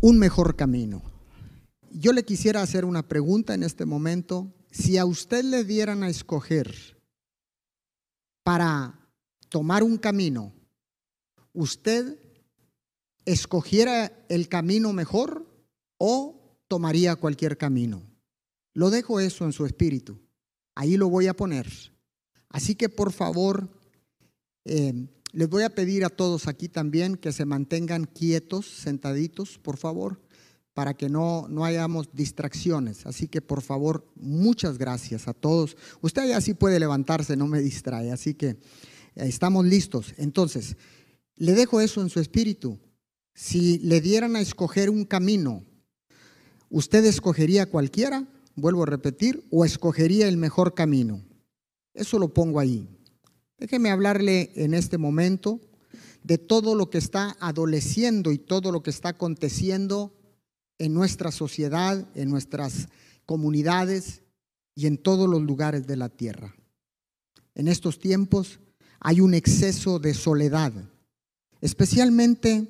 un mejor camino. Yo le quisiera hacer una pregunta en este momento. Si a usted le dieran a escoger para tomar un camino, ¿usted escogiera el camino mejor o tomaría cualquier camino? Lo dejo eso en su espíritu. Ahí lo voy a poner. Así que por favor, eh, les voy a pedir a todos aquí también que se mantengan quietos, sentaditos, por favor, para que no, no hayamos distracciones. Así que por favor, muchas gracias a todos. Usted ya sí puede levantarse, no me distrae. Así que eh, estamos listos. Entonces, le dejo eso en su espíritu. Si le dieran a escoger un camino, ¿usted escogería cualquiera? Vuelvo a repetir, o escogería el mejor camino. Eso lo pongo ahí. Déjeme hablarle en este momento de todo lo que está adoleciendo y todo lo que está aconteciendo en nuestra sociedad, en nuestras comunidades y en todos los lugares de la tierra. En estos tiempos hay un exceso de soledad, especialmente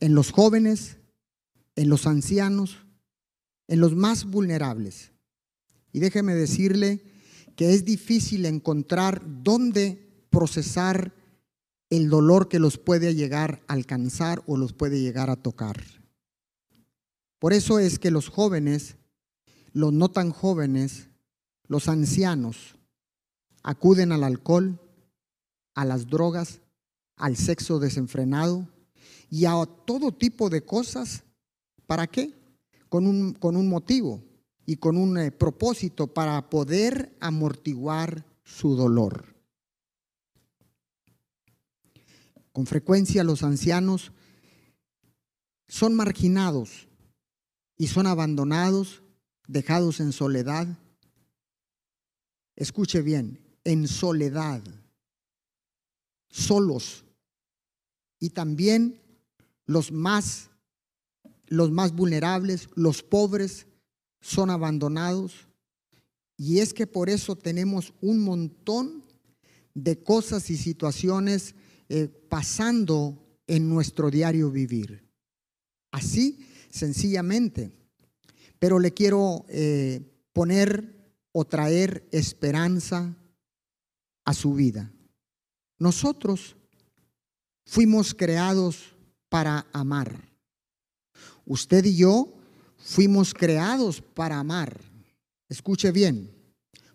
en los jóvenes, en los ancianos, en los más vulnerables. Y déjeme decirle que es difícil encontrar dónde procesar el dolor que los puede llegar a alcanzar o los puede llegar a tocar. Por eso es que los jóvenes, los no tan jóvenes, los ancianos, acuden al alcohol, a las drogas, al sexo desenfrenado y a todo tipo de cosas. ¿Para qué? Con un, con un motivo, y con un eh, propósito para poder amortiguar su dolor. Con frecuencia los ancianos son marginados y son abandonados, dejados en soledad. Escuche bien, en soledad, solos. Y también los más los más vulnerables, los pobres, son abandonados. Y es que por eso tenemos un montón de cosas y situaciones eh, pasando en nuestro diario vivir. Así, sencillamente. Pero le quiero eh, poner o traer esperanza a su vida. Nosotros fuimos creados para amar. Usted y yo fuimos creados para amar. Escuche bien.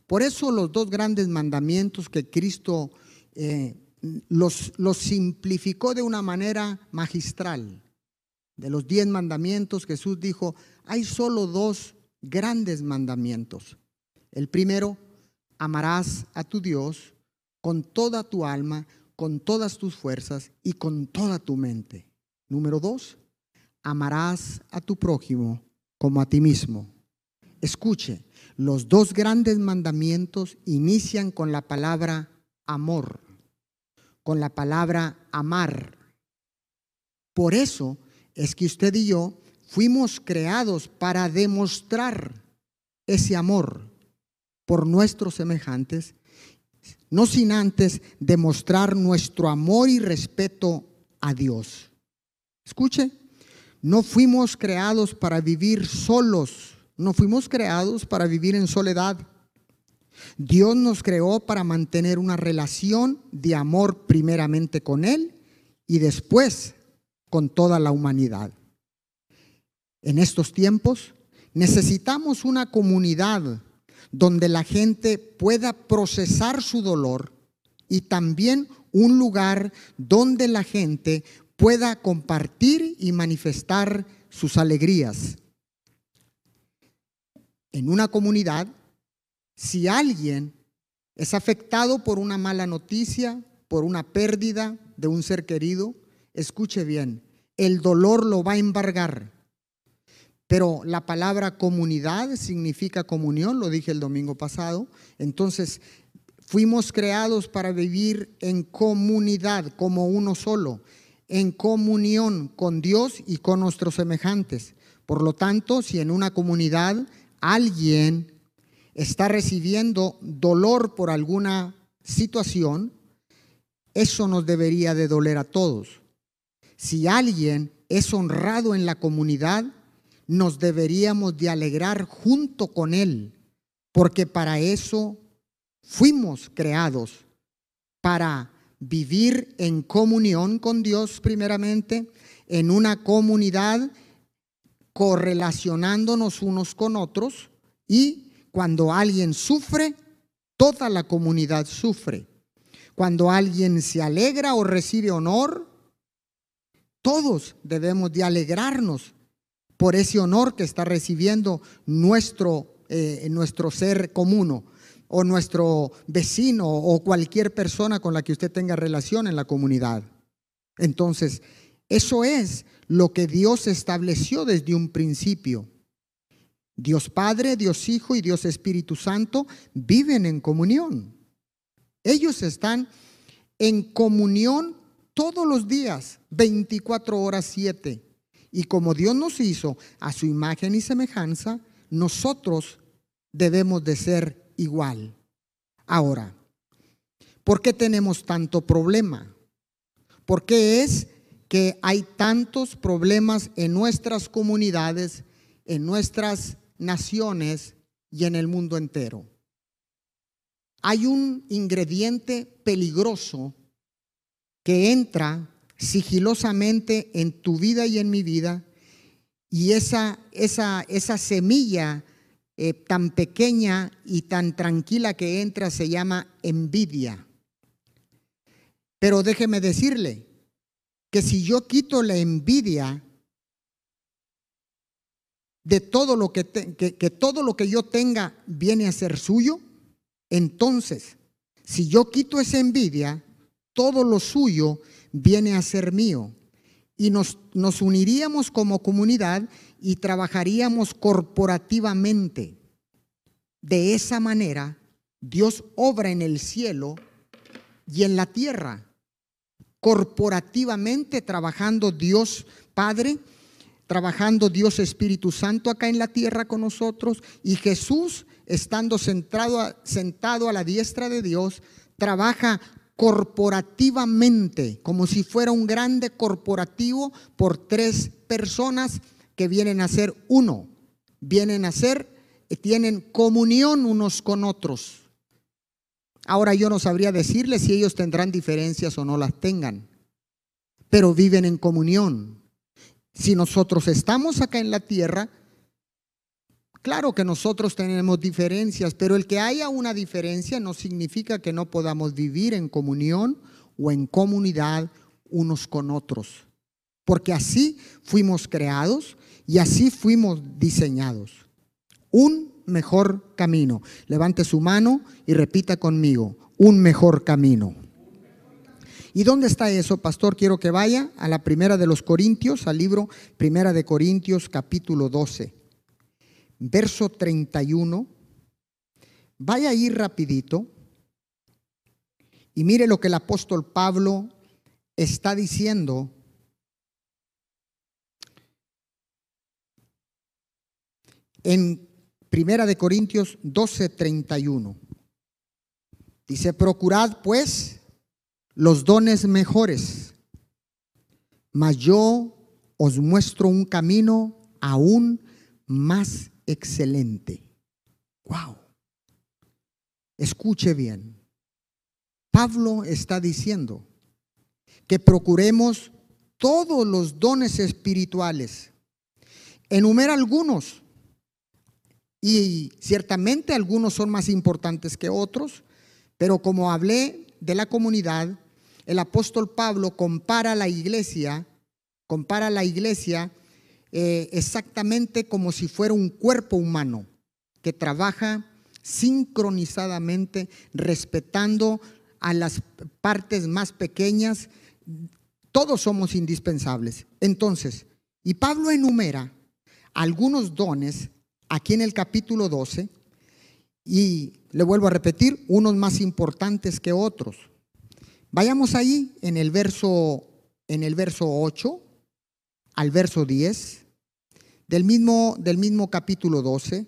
Por eso los dos grandes mandamientos que Cristo eh, los, los simplificó de una manera magistral. De los diez mandamientos, Jesús dijo, hay solo dos grandes mandamientos. El primero, amarás a tu Dios con toda tu alma, con todas tus fuerzas y con toda tu mente. Número dos, amarás a tu prójimo como a ti mismo. Escuche, los dos grandes mandamientos inician con la palabra amor, con la palabra amar. Por eso es que usted y yo fuimos creados para demostrar ese amor por nuestros semejantes, no sin antes demostrar nuestro amor y respeto a Dios. Escuche, no fuimos creados para vivir solos, no fuimos creados para vivir en soledad. Dios nos creó para mantener una relación de amor primeramente con Él y después con toda la humanidad. En estos tiempos necesitamos una comunidad donde la gente pueda procesar su dolor y también un lugar donde la gente pueda compartir y manifestar sus alegrías. En una comunidad, si alguien es afectado por una mala noticia, por una pérdida de un ser querido, escuche bien, el dolor lo va a embargar. Pero la palabra comunidad significa comunión, lo dije el domingo pasado. Entonces, fuimos creados para vivir en comunidad, como uno solo en comunión con Dios y con nuestros semejantes. Por lo tanto, si en una comunidad alguien está recibiendo dolor por alguna situación, eso nos debería de doler a todos. Si alguien es honrado en la comunidad, nos deberíamos de alegrar junto con Él, porque para eso fuimos creados, para vivir en comunión con Dios primeramente, en una comunidad correlacionándonos unos con otros y cuando alguien sufre, toda la comunidad sufre. Cuando alguien se alegra o recibe honor, todos debemos de alegrarnos por ese honor que está recibiendo nuestro, eh, nuestro ser común o nuestro vecino o cualquier persona con la que usted tenga relación en la comunidad. Entonces, eso es lo que Dios estableció desde un principio. Dios Padre, Dios Hijo y Dios Espíritu Santo viven en comunión. Ellos están en comunión todos los días, 24 horas 7. Y como Dios nos hizo a su imagen y semejanza, nosotros debemos de ser igual. Ahora, ¿por qué tenemos tanto problema? ¿Por qué es que hay tantos problemas en nuestras comunidades, en nuestras naciones y en el mundo entero? Hay un ingrediente peligroso que entra sigilosamente en tu vida y en mi vida y esa, esa, esa semilla eh, tan pequeña y tan tranquila que entra se llama envidia. Pero déjeme decirle que si yo quito la envidia de todo lo que, que todo lo que yo tenga viene a ser suyo, entonces, si yo quito esa envidia, todo lo suyo viene a ser mío. Y nos, nos uniríamos como comunidad y trabajaríamos corporativamente. De esa manera, Dios obra en el cielo y en la tierra. Corporativamente trabajando Dios Padre, trabajando Dios Espíritu Santo acá en la tierra con nosotros y Jesús estando sentado, sentado a la diestra de Dios, trabaja corporativamente, como si fuera un grande corporativo por tres personas que vienen a ser uno, vienen a ser, eh, tienen comunión unos con otros. Ahora yo no sabría decirles si ellos tendrán diferencias o no las tengan, pero viven en comunión. Si nosotros estamos acá en la tierra, Claro que nosotros tenemos diferencias, pero el que haya una diferencia no significa que no podamos vivir en comunión o en comunidad unos con otros. Porque así fuimos creados y así fuimos diseñados. Un mejor camino. Levante su mano y repita conmigo, un mejor camino. ¿Y dónde está eso, pastor? Quiero que vaya a la primera de los Corintios, al libro Primera de Corintios, capítulo 12 verso 31. Vaya a ir rapidito y mire lo que el apóstol Pablo está diciendo. En Primera de Corintios 12, 31. Dice, procurad pues los dones mejores, mas yo os muestro un camino aún más excelente. Wow. Escuche bien. Pablo está diciendo que procuremos todos los dones espirituales. Enumera algunos. Y ciertamente algunos son más importantes que otros, pero como hablé de la comunidad, el apóstol Pablo compara la iglesia, compara la iglesia eh, exactamente como si fuera un cuerpo humano que trabaja sincronizadamente, respetando a las partes más pequeñas. Todos somos indispensables. Entonces, y Pablo enumera algunos dones aquí en el capítulo 12 y le vuelvo a repetir, unos más importantes que otros. Vayamos ahí en el verso en el verso 8 al verso 10 del mismo, del mismo capítulo 12.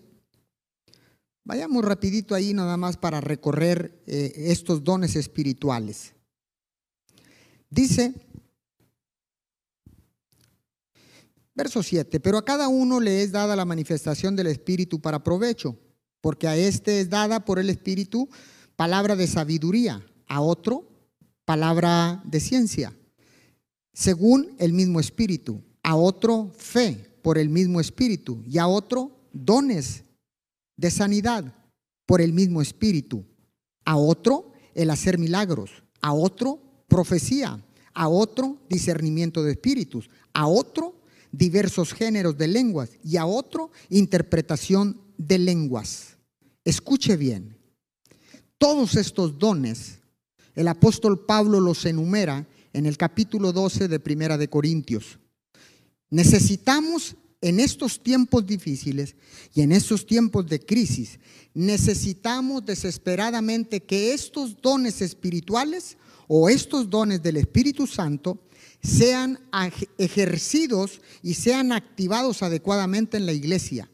Vayamos rapidito ahí nada más para recorrer eh, estos dones espirituales. Dice, Verso 7, pero a cada uno le es dada la manifestación del Espíritu para provecho, porque a este es dada por el Espíritu palabra de sabiduría, a otro palabra de ciencia, según el mismo Espíritu, a otro fe por el mismo Espíritu y a otro dones de sanidad por el mismo Espíritu, a otro el hacer milagros, a otro profecía, a otro discernimiento de espíritus, a otro diversos géneros de lenguas y a otro interpretación de lenguas. Escuche bien, todos estos dones, el apóstol Pablo los enumera en el capítulo 12 de Primera de Corintios. Necesitamos en estos tiempos difíciles y en estos tiempos de crisis, necesitamos desesperadamente que estos dones espirituales o estos dones del Espíritu Santo sean ejercidos y sean activados adecuadamente en la iglesia,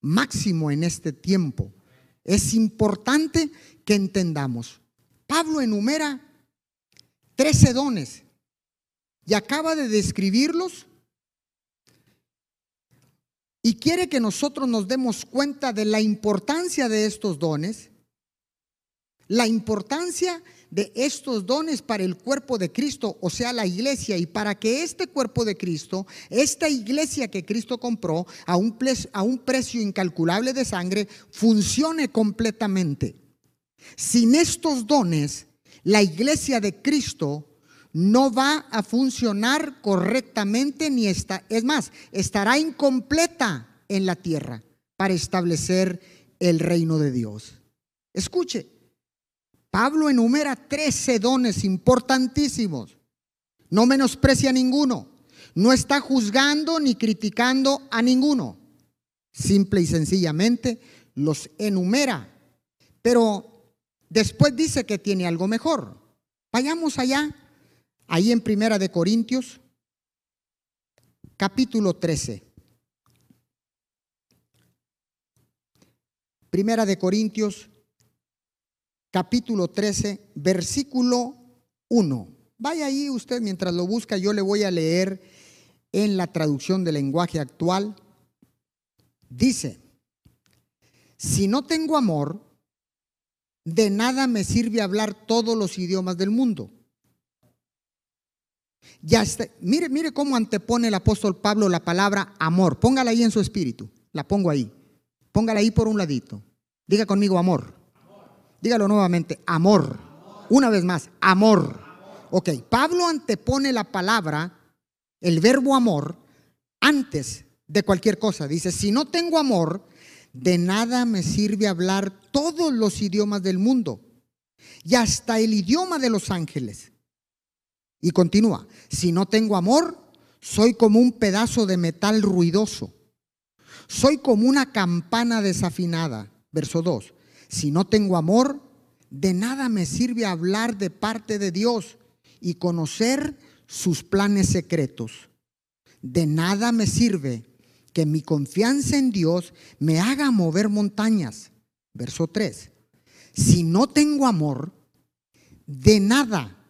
máximo en este tiempo. Es importante que entendamos. Pablo enumera 13 dones y acaba de describirlos y quiere que nosotros nos demos cuenta de la importancia de estos dones, la importancia de estos dones para el cuerpo de Cristo, o sea, la iglesia, y para que este cuerpo de Cristo, esta iglesia que Cristo compró a un, a precio incalculable de sangre, funcione completamente. Sin estos dones, la iglesia de Cristo no va a funcionar correctamente ni está, es más, estará incompleta en la tierra para establecer el reino de Dios. Escuche, Pablo enumera 13 dones importantísimos. No menosprecia a ninguno. No está juzgando ni criticando a ninguno. Simple y sencillamente los enumera. Pero después dice que tiene algo mejor. Vayamos allá Ahí en Primera de Corintios, capítulo 13. Primera de Corintios, capítulo 13, versículo 1. Vaya ahí usted mientras lo busca, yo le voy a leer en la traducción del lenguaje actual. Dice, si no tengo amor, de nada me sirve hablar todos los idiomas del mundo ya está. Mire, mire cómo antepone el apóstol Pablo la palabra amor. Póngala ahí en su espíritu. La pongo ahí. Póngala ahí por un ladito. Diga conmigo amor. Dígalo nuevamente, amor. Una vez más, amor. Ok, Pablo antepone la palabra, el verbo amor, antes de cualquier cosa. Dice, si no tengo amor, de nada me sirve hablar todos los idiomas del mundo y hasta el idioma de los ángeles. Y continúa, si no tengo amor, soy como un pedazo de metal ruidoso. Soy como una campana desafinada. Verso 2. Si no tengo amor, de nada me sirve hablar de parte de Dios y conocer sus planes secretos. De nada me sirve que mi confianza en Dios me haga mover montañas. Verso 3. Si no tengo amor, de nada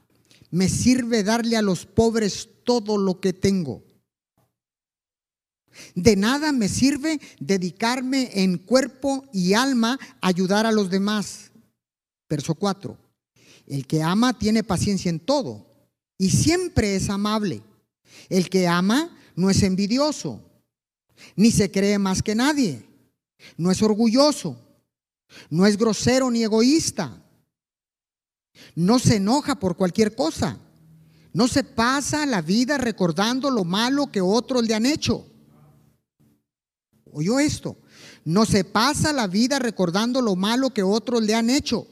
me sirve darle a los pobres todo lo que tengo. De nada me sirve dedicarme en cuerpo y alma a ayudar a los demás. Verso 4. El que ama tiene paciencia en todo y siempre es amable. El que ama no es envidioso, ni se cree más que nadie, no es orgulloso, no es grosero ni egoísta no se enoja por cualquier cosa. No se pasa la vida recordando lo malo que otros le han hecho. ¿Oyó esto? No se pasa la vida recordando lo malo que otros le han hecho.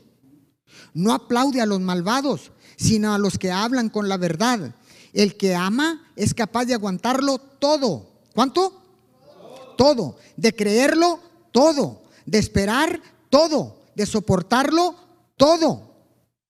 No aplaude a los malvados, sino a los que hablan con la verdad. El que ama es capaz de aguantarlo todo. ¿Cuánto? Todo. De creerlo todo. De esperar todo. De soportarlo todo.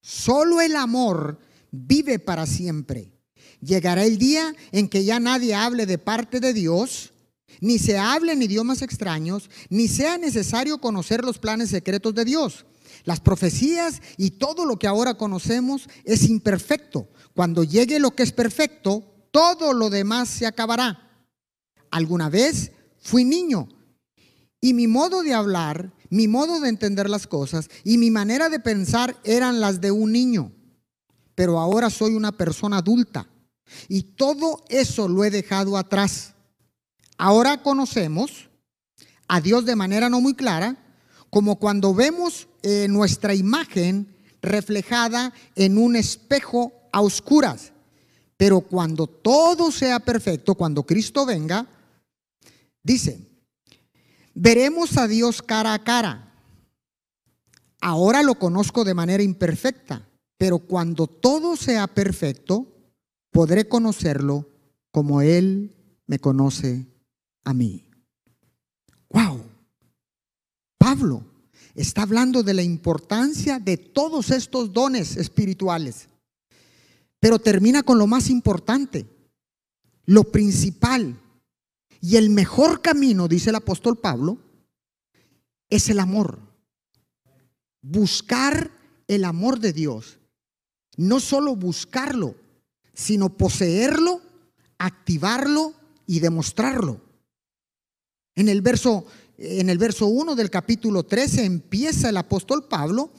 Solo el amor vive para siempre. Llegará el día en que ya nadie hable de parte de Dios, ni se hable en idiomas extraños, ni sea necesario conocer los planes secretos de Dios. Las profecías y todo lo que ahora conocemos es imperfecto. Cuando llegue lo que es perfecto, todo lo demás se acabará. alguna vez fui niño y mi modo de hablar, mi modo de entender las cosas y mi manera de pensar eran las de un niño. Pero ahora soy una persona adulta y todo eso lo he dejado atrás. Ahora conocemos a Dios de manera no muy clara, como cuando vemos eh, nuestra imagen reflejada en un espejo a oscuras. Pero cuando todo sea perfecto, cuando Cristo venga, dice, veremos a Dios cara a cara. Ahora lo conozco de manera imperfecta, pero cuando todo sea perfecto, podré conocerlo como Él me conoce a mí. ¡Wow! Pablo está hablando de la importancia de todos estos dones espirituales, pero termina con lo más importante, lo principal y el mejor camino, dice el apóstol Pablo, es el amor. Buscar el amor de Dios. No solo buscarlo, sino poseerlo, activarlo y demostrarlo. En el verso en el verso 1 del capítulo 13 empieza el apóstol Pablo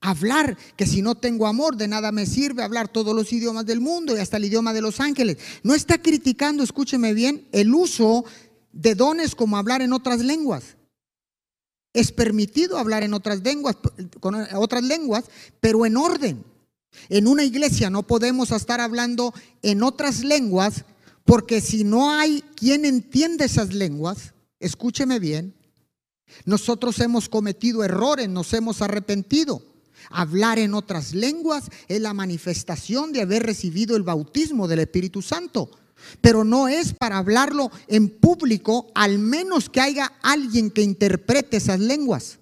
hablar que si no tengo amor de nada me sirve hablar todos los idiomas del mundo y hasta el idioma de los ángeles. No está criticando, escúcheme bien, el uso de dones como hablar en otras lenguas. Es permitido hablar en otras lenguas, con otras lenguas, pero en orden. En una iglesia no podemos estar hablando en otras lenguas porque si no hay quien entiende esas lenguas, escúcheme bien, nosotros hemos cometido errores, nos hemos arrepentido. Hablar en otras lenguas es la manifestación de haber recibido el bautismo del Espíritu Santo. Pero no es para hablarlo en público, al menos que haya alguien que interprete esas lenguas.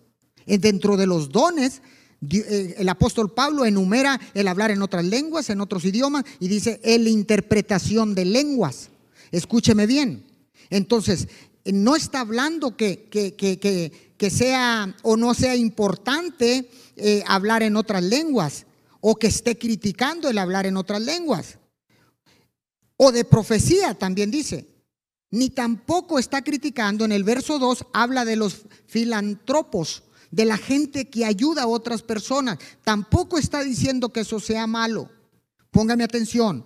Eh, dentro de los dones, eh, el apóstol Pablo enumera el hablar en otras lenguas, en otros idiomas, y dice la interpretación de lenguas. Escúcheme bien. Entonces, no está hablando que, que, sea o no sea importante eh, hablar en otras lenguas o que esté criticando el hablar en otras lenguas. O de profecía también dice. Ni tampoco está criticando, en el verso 2 habla de los filantropos, de la gente que ayuda a otras personas. Tampoco está diciendo que eso sea malo. Póngame atención.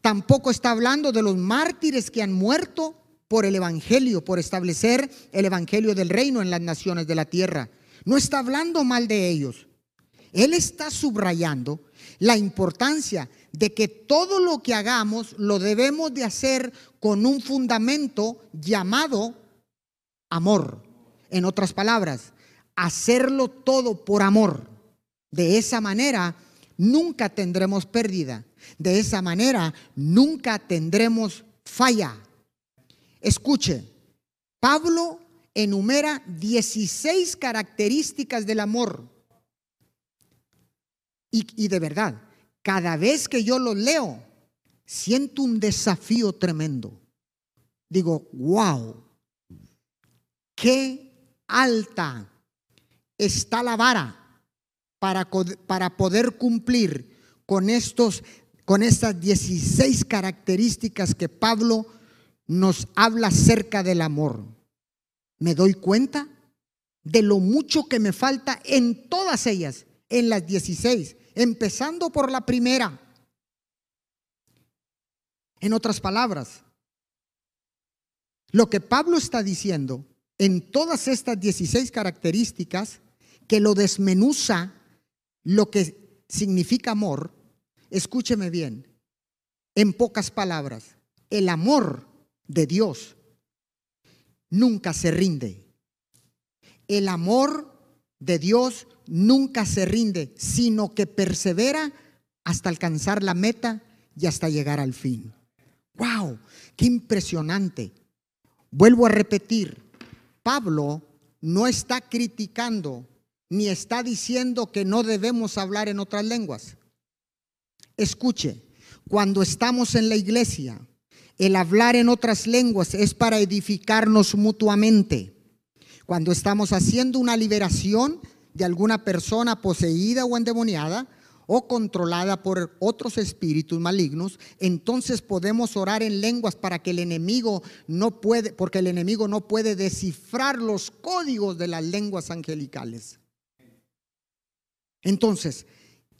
Tampoco está hablando de los mártires que han muerto por el Evangelio, por establecer el Evangelio del reino en las naciones de la tierra. No está hablando mal de ellos. Él está subrayando la importancia de que todo lo que hagamos lo debemos de hacer con un fundamento llamado amor. En otras palabras, hacerlo todo por amor. De esa manera nunca tendremos pérdida. De esa manera nunca tendremos falla. Escuche, Pablo enumera 16 características del amor. Y, de verdad, cada vez que yo lo leo, siento un desafío tremendo. Digo, wow, qué alta está la vara para, para poder cumplir con estos con estas 16 características que Pablo nos habla acerca del amor. Me doy cuenta de lo mucho que me falta en todas ellas, en las 16, empezando por la primera. En otras palabras, lo que Pablo está diciendo en todas estas 16 características, que lo desmenuza lo que significa amor, escúcheme bien, en pocas palabras, el amor de Dios nunca se rinde. El amor de Dios nunca se rinde, sino que persevera hasta alcanzar la meta y hasta llegar al fin. ¡Wow! ¡Qué impresionante! Vuelvo a repetir, Pablo no está criticando ni está diciendo que no debemos hablar en otras lenguas. Escuche, cuando estamos en la iglesia, el hablar en otras lenguas es para edificarnos mutuamente. Cuando estamos haciendo una liberación de alguna persona poseída o endemoniada, o controlada por otros espíritus malignos, entonces podemos orar en lenguas para que el enemigo no puede, porque el enemigo no puede descifrar los códigos de las lenguas angelicales. Entonces,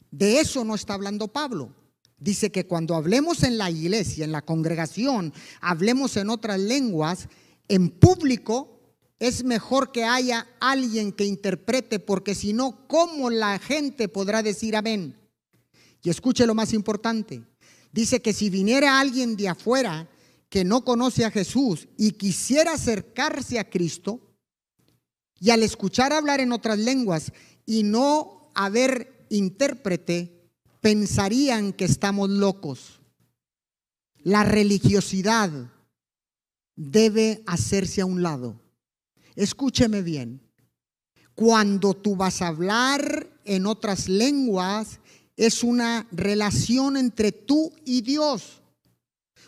de eso no está hablando Pablo. Dice que cuando hablemos en la iglesia, en la congregación, hablemos en otras lenguas, en público, es mejor que haya alguien que interprete, porque si no, ¿cómo la gente podrá decir amén? Y escuche lo más importante. Dice que si viniera alguien de afuera que no conoce a Jesús y quisiera acercarse a Cristo, y al escuchar hablar en otras lenguas y no haber intérprete, pensarían que estamos locos. La religiosidad debe hacerse a un lado. Escúcheme bien. Cuando tú vas a hablar en otras lenguas, es una relación entre tú y Dios.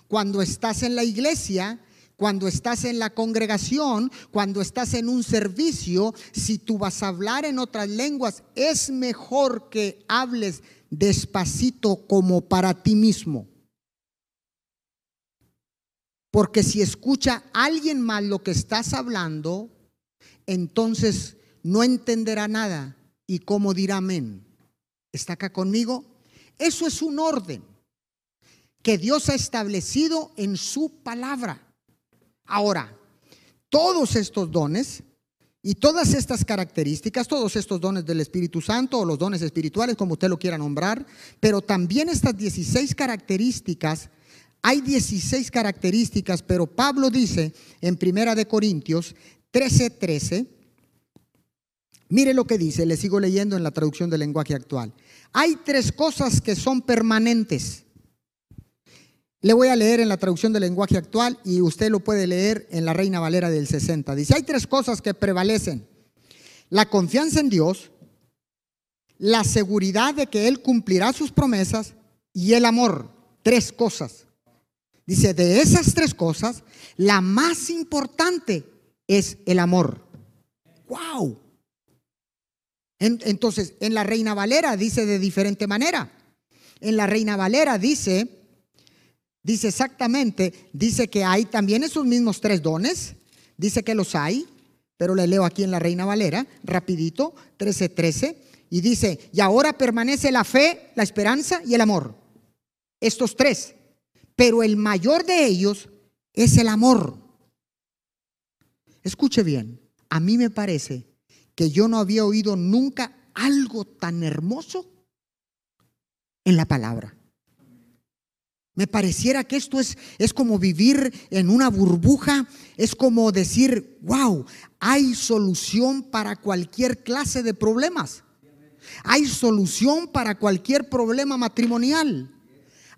Cuando estás en la iglesia, cuando estás en la congregación, cuando estás en un servicio, si tú vas a hablar en otras lenguas, es mejor que hables despacito como para ti mismo. Porque si escucha alguien más lo que estás hablando, entonces no entenderá nada y cómo dirá amén. ¿Está acá conmigo? Eso es un orden que Dios ha establecido en su palabra. Ahora, todos estos dones y todas estas características, todos estos dones del Espíritu Santo o los dones espirituales, como usted lo quiera nombrar, pero también estas 16 características, hay 16 características, pero Pablo dice en Primera de Corintios 13:13, 13, mire lo que dice, le sigo leyendo en la traducción del lenguaje actual. Hay tres cosas que son permanentes. Le voy a leer en la traducción del lenguaje actual y usted lo puede leer en la Reina Valera del 60. Dice, hay tres cosas que prevalecen. La confianza en Dios, la seguridad de que Él cumplirá sus promesas y el amor. Tres cosas. Dice, de esas tres cosas, la más importante es el amor. ¡Wow! Entonces, en la Reina Valera dice de diferente manera. En la Reina Valera dice, dice exactamente, dice que hay también esos mismos tres dones, dice que los hay, pero le leo aquí en la Reina Valera, rapidito, 13:13, 13, y dice, y ahora permanece la fe, la esperanza y el amor. Estos tres, pero el mayor de ellos es el amor. Escuche bien, a mí me parece que yo no había oído nunca algo tan hermoso en la palabra. Me pareciera que esto es, es como vivir en una burbuja, es como decir, wow, hay solución para cualquier clase de problemas. Hay solución para cualquier problema matrimonial.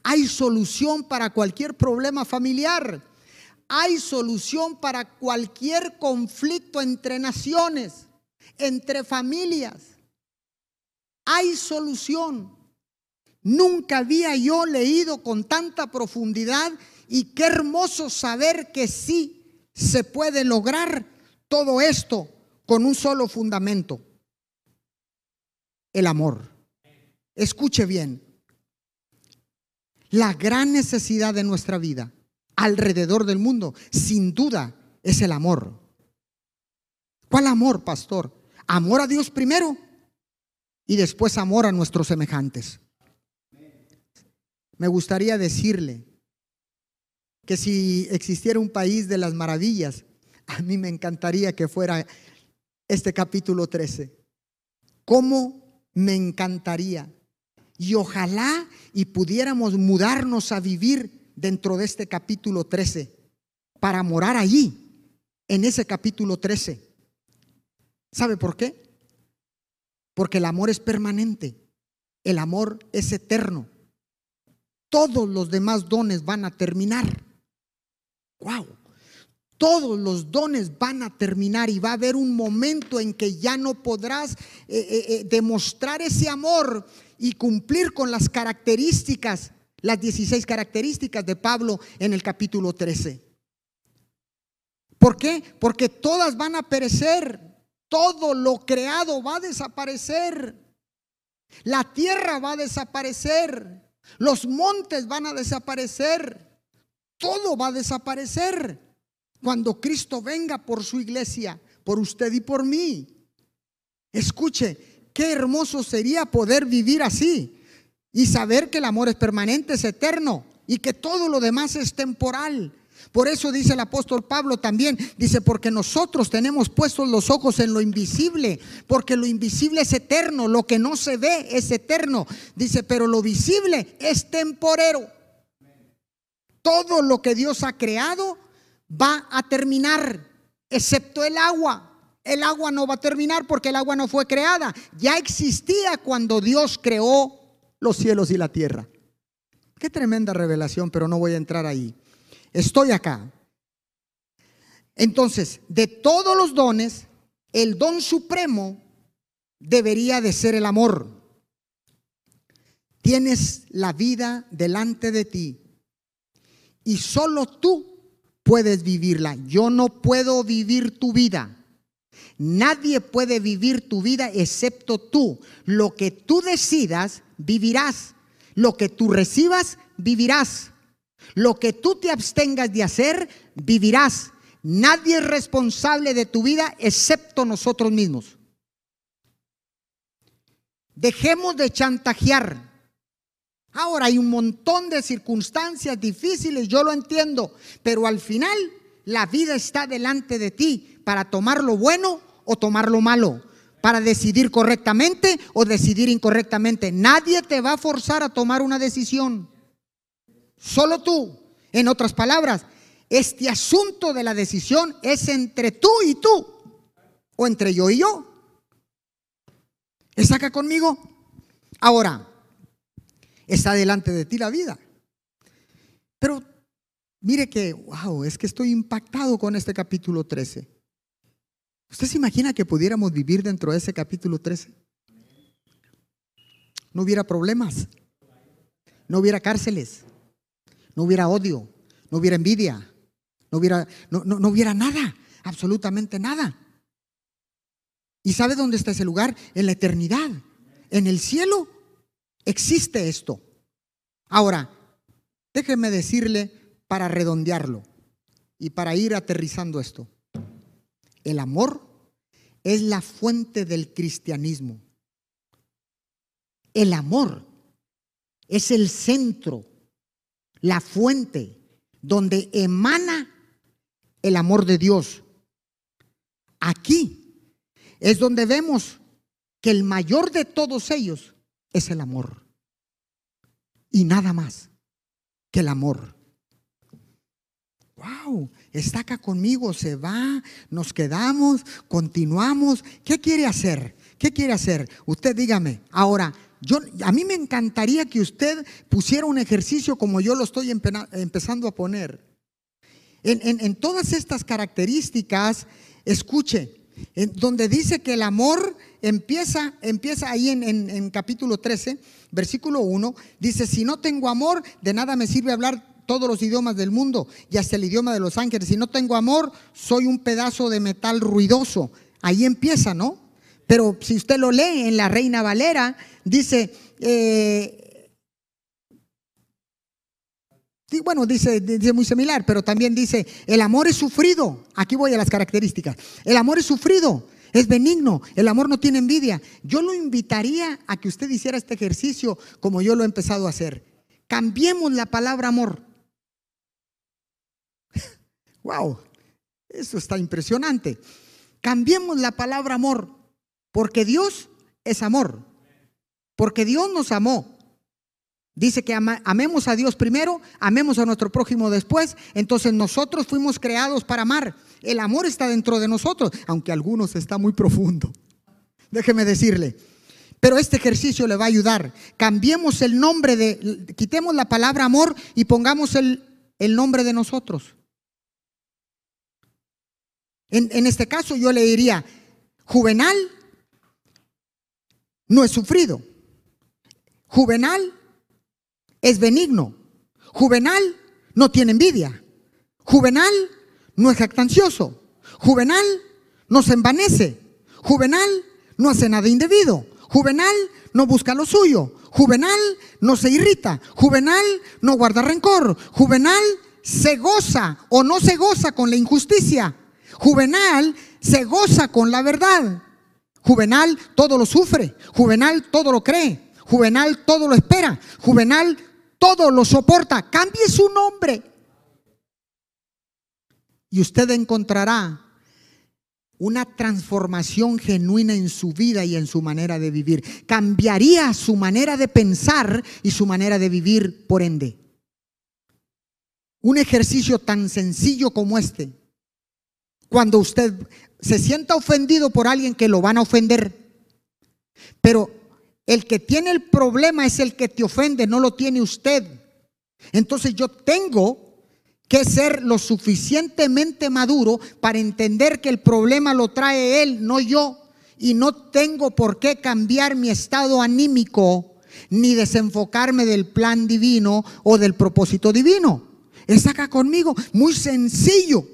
Hay solución para cualquier problema familiar hay solución para cualquier conflicto entre naciones, entre familias. Hay solución. Nunca había yo leído con tanta profundidad y qué hermoso saber que sí se puede lograr todo esto con un solo fundamento, el amor. Escuche bien, la gran necesidad de nuestra vida alrededor del mundo, sin duda, es el amor. ¿Cuál amor, pastor? Amor a Dios primero y después amor a nuestros semejantes. Me gustaría decirle que si existiera un país de las maravillas, a mí me encantaría que fuera este capítulo 13. ¿Cómo me encantaría? Y ojalá y pudiéramos mudarnos a vivir dentro de este capítulo 13 para morar allí, en ese capítulo 13. ¿Sabe por qué? Porque el amor es permanente, el amor es eterno. Todos los demás dones van a terminar. Wow. Todos los dones van a terminar y va a haber un momento en que ya no podrás eh, eh, eh, demostrar ese amor y cumplir con las características las 16 características de Pablo en el capítulo 13. ¿Por qué? Porque todas van a perecer. Todo lo creado va a desaparecer. La tierra va a desaparecer. Los montes van a desaparecer. Todo va a desaparecer cuando Cristo venga por su iglesia, por usted y por mí. Escuche, qué hermoso sería poder vivir así y saber que el amor es permanente, es eterno y que todo lo demás es temporal. Por eso dice el apóstol Pablo también, dice, porque nosotros tenemos puestos los ojos en lo invisible, porque lo invisible es eterno, lo que no se ve es eterno. Dice, pero lo visible es temporero. Todo lo que Dios ha creado va a terminar, excepto el agua. El agua no va a terminar porque el agua no fue creada. Ya existía cuando Dios creó los cielos y la tierra. Qué tremenda revelación, pero no voy a entrar ahí. Estoy acá. Entonces, de todos los dones, el don supremo debería de ser el amor. Tienes la vida delante de ti y solo tú puedes vivirla. Yo no puedo vivir tu vida. Nadie puede vivir tu vida excepto tú. Lo que tú decidas, vivirás. Lo que tú recibas, vivirás. Lo que tú te abstengas de hacer, vivirás. Nadie es responsable de tu vida excepto nosotros mismos. Dejemos de chantajear. Ahora hay un montón de circunstancias difíciles, yo lo entiendo, pero al final la vida está delante de ti para tomar lo bueno o tomar lo malo, para decidir correctamente o decidir incorrectamente. Nadie te va a forzar a tomar una decisión. Solo tú. En otras palabras, este asunto de la decisión es entre tú y tú, o entre yo y yo. ¿Está acá conmigo? Ahora, está delante de ti la vida. Pero mire que, wow, es que estoy impactado con este capítulo 13. ¿Usted se imagina que pudiéramos vivir dentro de ese capítulo 13? No hubiera problemas, no hubiera cárceles, no hubiera odio, no hubiera envidia, no hubiera, no, no, hubiera nada, absolutamente nada. ¿Y sabe dónde está ese lugar? En la eternidad. En el cielo existe esto. Ahora, déjeme decirle para redondearlo y para ir aterrizando esto. El amor es la fuente del cristianismo. El amor es el centro la fuente donde emana el amor de Dios. Aquí es donde vemos que el mayor de todos ellos es el amor. Y nada más que el amor. Wow, está acá conmigo, se va, nos quedamos, continuamos. ¿Qué quiere hacer? ¿Qué quiere hacer? Usted dígame. Ahora, a mí me encantaría que usted pusiera un ejercicio como yo lo estoy empezando a poner. En, todas estas características, escuche, donde dice que el amor empieza, empieza ahí en capítulo 13, versículo 1, dice, si no tengo amor, de nada me sirve hablar todos los idiomas del mundo y hasta el idioma de los ángeles. Si no tengo amor, soy un pedazo de metal ruidoso. Ahí empieza, ¿no? Pero si usted lo lee en la Reina Valera, dice, eh, bueno, dice, dice muy similar, pero también dice, el amor es sufrido. Aquí voy a las características. El amor es sufrido, es benigno, el amor no tiene envidia. Yo lo invitaría a que usted hiciera este ejercicio como yo lo he empezado a hacer. Cambiemos la palabra amor. wow, eso está impresionante. Cambiemos la palabra amor, porque Dios es amor. Porque Dios nos amó. Dice que amemos a Dios primero, amemos a nuestro prójimo después. Entonces nosotros fuimos creados para amar. El amor está dentro de nosotros, aunque algunos está muy profundo. Déjeme decirle. Pero este ejercicio le va a ayudar. Cambiemos el nombre de, quitemos la palabra amor y pongamos el, el nombre de nosotros. En, en este caso yo le diría, juvenal no es sufrido. Juvenal es benigno. Juvenal no tiene envidia. Juvenal no es jactancioso. Juvenal no se envanece. Juvenal no hace nada indebido. Juvenal no busca lo suyo. Juvenal no se irrita. Juvenal no guarda rencor. Juvenal se goza o no se goza con la injusticia. Juvenal se goza con la verdad. Juvenal todo lo sufre. Juvenal todo lo cree. Juvenal todo lo espera. Juvenal todo lo soporta. Cambie su nombre. Y usted encontrará una transformación genuina en su vida y en su manera de vivir. Cambiaría su manera de pensar y su manera de vivir, por ende. Un ejercicio tan sencillo como este, cuando usted se sienta ofendido por alguien que lo van a ofender, pero el que tiene el problema es el que te ofende, no lo tiene usted. Entonces yo tengo que ser lo suficientemente maduro para entender que el problema lo trae él, no yo. Y no tengo por qué cambiar mi estado anímico ni desenfocarme del plan divino o del propósito divino. Es acá conmigo, muy sencillo.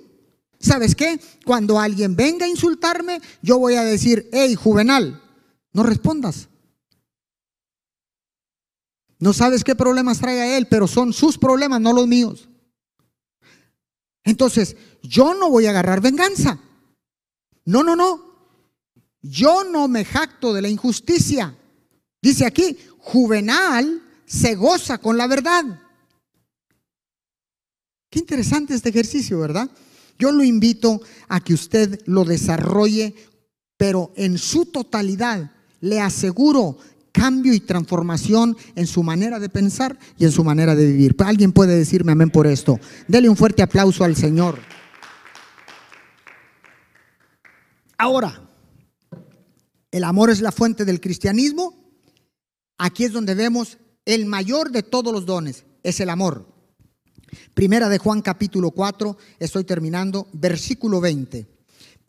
¿Sabes qué? Cuando alguien venga a insultarme, yo voy a decir, hey, juvenal, no respondas. No sabes qué problemas trae a él, pero son sus problemas, no los míos. Entonces, yo no voy a agarrar venganza. No, no, no. Yo no me jacto de la injusticia. Dice aquí, juvenal se goza con la verdad. Qué interesante este ejercicio, ¿verdad? Yo lo invito a que usted lo desarrolle, pero en su totalidad. Le aseguro cambio y transformación en su manera de pensar y en su manera de vivir. Alguien puede decirme amén por esto. Dele un fuerte aplauso al Señor. Ahora, el amor es la fuente del cristianismo. Aquí es donde vemos el mayor de todos los dones, es el amor. Primera de Juan capítulo 4, estoy terminando, versículo 20.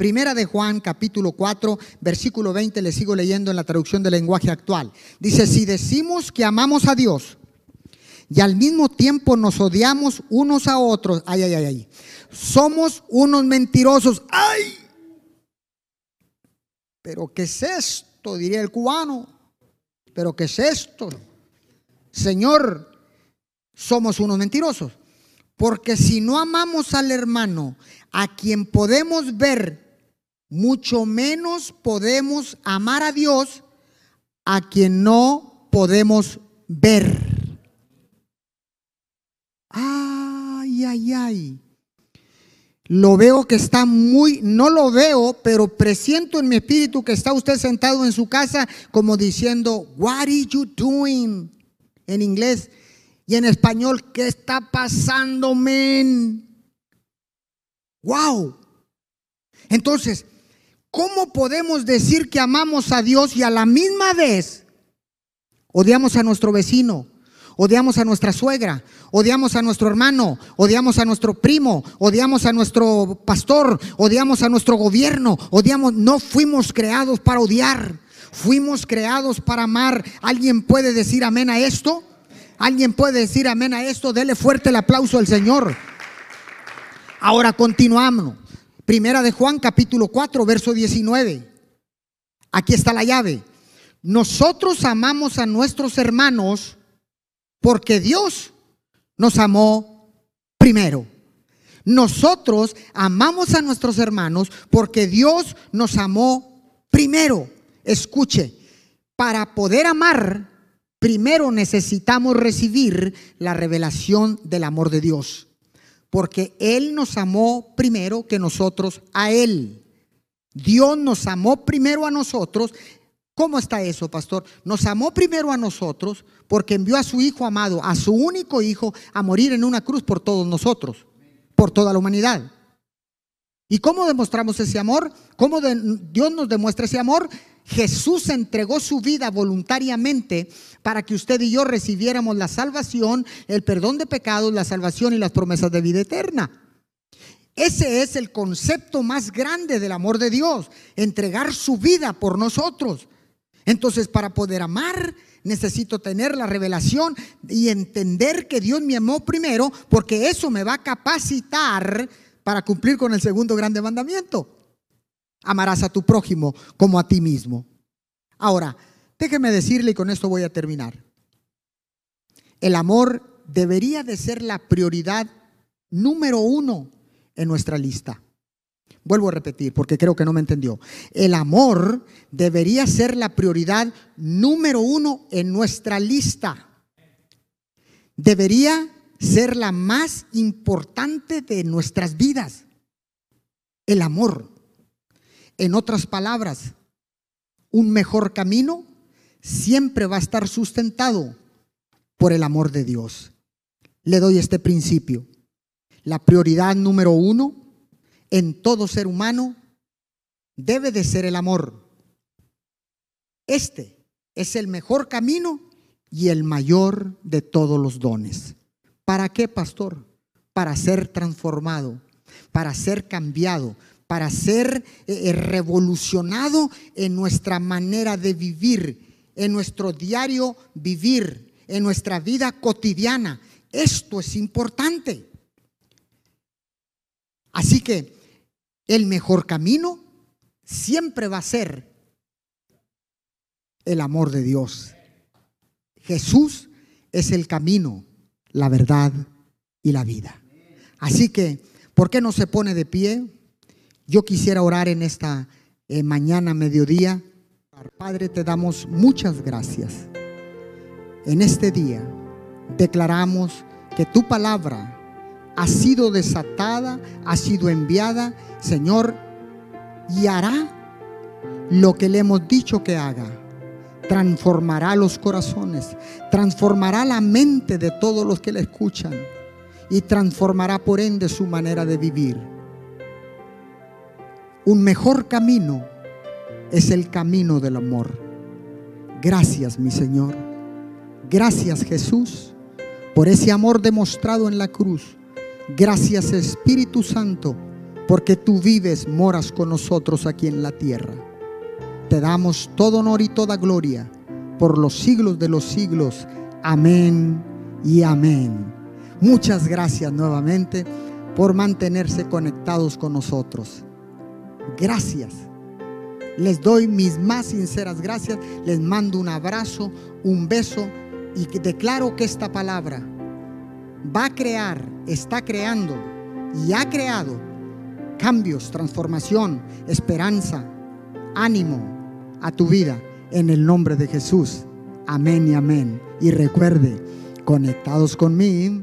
Primera de Juan, capítulo 4, versículo 20, le sigo leyendo en la traducción del lenguaje actual. Dice, si decimos que amamos a Dios y al mismo tiempo nos odiamos unos a otros, ay, ay, ay, ay, somos unos mentirosos, ay. Pero ¿qué es esto? Diría el cubano. Pero ¿qué es esto? Señor, somos unos mentirosos. Porque si no amamos al hermano, a quien podemos ver mucho menos podemos amar a Dios a quien no podemos ver. Ay, ay, ay. Lo veo que está muy, no lo veo, pero presiento en mi espíritu que está usted sentado en su casa como diciendo, What are you doing? En inglés y en español, ¿qué está pasando, men? Wow. Entonces, ¿Cómo podemos decir que amamos a Dios y a la misma vez odiamos a nuestro vecino, odiamos a nuestra suegra, odiamos a nuestro hermano, odiamos a nuestro primo, odiamos a nuestro pastor, odiamos a nuestro gobierno, odiamos, no fuimos creados para odiar, fuimos creados para amar. ¿Alguien puede decir amén a esto? ¿Alguien puede decir amén a esto? Dele fuerte el aplauso al Señor. Ahora continuamos. Primera de Juan capítulo 4, verso 19. Aquí está la llave. Nosotros amamos a nuestros hermanos porque Dios nos amó primero. Nosotros amamos a nuestros hermanos porque Dios nos amó primero. Escuche, para poder amar, primero necesitamos recibir la revelación del amor de Dios porque Él nos amó primero que nosotros a Él. Dios nos amó primero a nosotros. ¿Cómo está eso, pastor? Nos amó primero a nosotros porque envió a su Hijo amado, a su único Hijo, a morir en una cruz por todos nosotros, por toda la humanidad. ¿Y cómo demostramos ese amor? ¿Cómo Dios nos demuestra ese amor? Jesús entregó su vida voluntariamente para que usted y yo recibiéramos la salvación, el perdón de pecados, la salvación y las promesas de vida eterna. Ese es el concepto más grande del amor de Dios, entregar su vida por nosotros. Entonces, para poder amar, necesito tener la revelación y entender que Dios me amó primero, porque eso me va a capacitar para cumplir con el segundo grande mandamiento. Amarás a tu prójimo como a ti mismo. Ahora, Déjeme decirle y con esto voy a terminar. El amor debería de ser la prioridad número uno en nuestra lista. Vuelvo a repetir porque creo que no me entendió. El amor debería ser la prioridad número uno en nuestra lista. Debería ser la más importante de nuestras vidas. El amor. En otras palabras, un mejor camino siempre va a estar sustentado por el amor de Dios. Le doy este principio. La prioridad número uno en todo ser humano debe de ser el amor. Este es el mejor camino y el mayor de todos los dones. ¿Para qué, pastor? Para ser transformado, para ser cambiado, para ser eh, eh, revolucionado en nuestra manera de vivir, en nuestro diario vivir, en nuestra vida cotidiana. Esto es importante. Así que el mejor camino siempre va a ser el amor de Dios. Jesús es el camino, la verdad y la vida. Así que, ¿por qué no se pone de pie? Yo quisiera orar en esta eh, mañana, mediodía. Padre, te damos muchas gracias. En este día declaramos que tu palabra ha sido desatada, ha sido enviada, Señor, y hará lo que le hemos dicho que haga. Transformará los corazones, transformará la mente de todos los que le escuchan y transformará por ende su manera de vivir. Un mejor camino es el camino del amor. Gracias, mi Señor. Gracias, Jesús, por ese amor demostrado en la cruz Gracias Espíritu Santo, porque tú vives, moras con nosotros aquí en la tierra. Te damos todo honor y toda gloria por los siglos de los siglos. Amén y amén. Muchas gracias nuevamente por mantenerse conectados con nosotros. Gracias. Les doy mis más sinceras gracias. Les mando un abrazo, un beso y declaro que esta palabra va a crear, está creando y ha creado cambios, transformación, esperanza, ánimo a tu vida en el nombre de Jesús. Amén y amén. Y recuerde, conectados conmigo.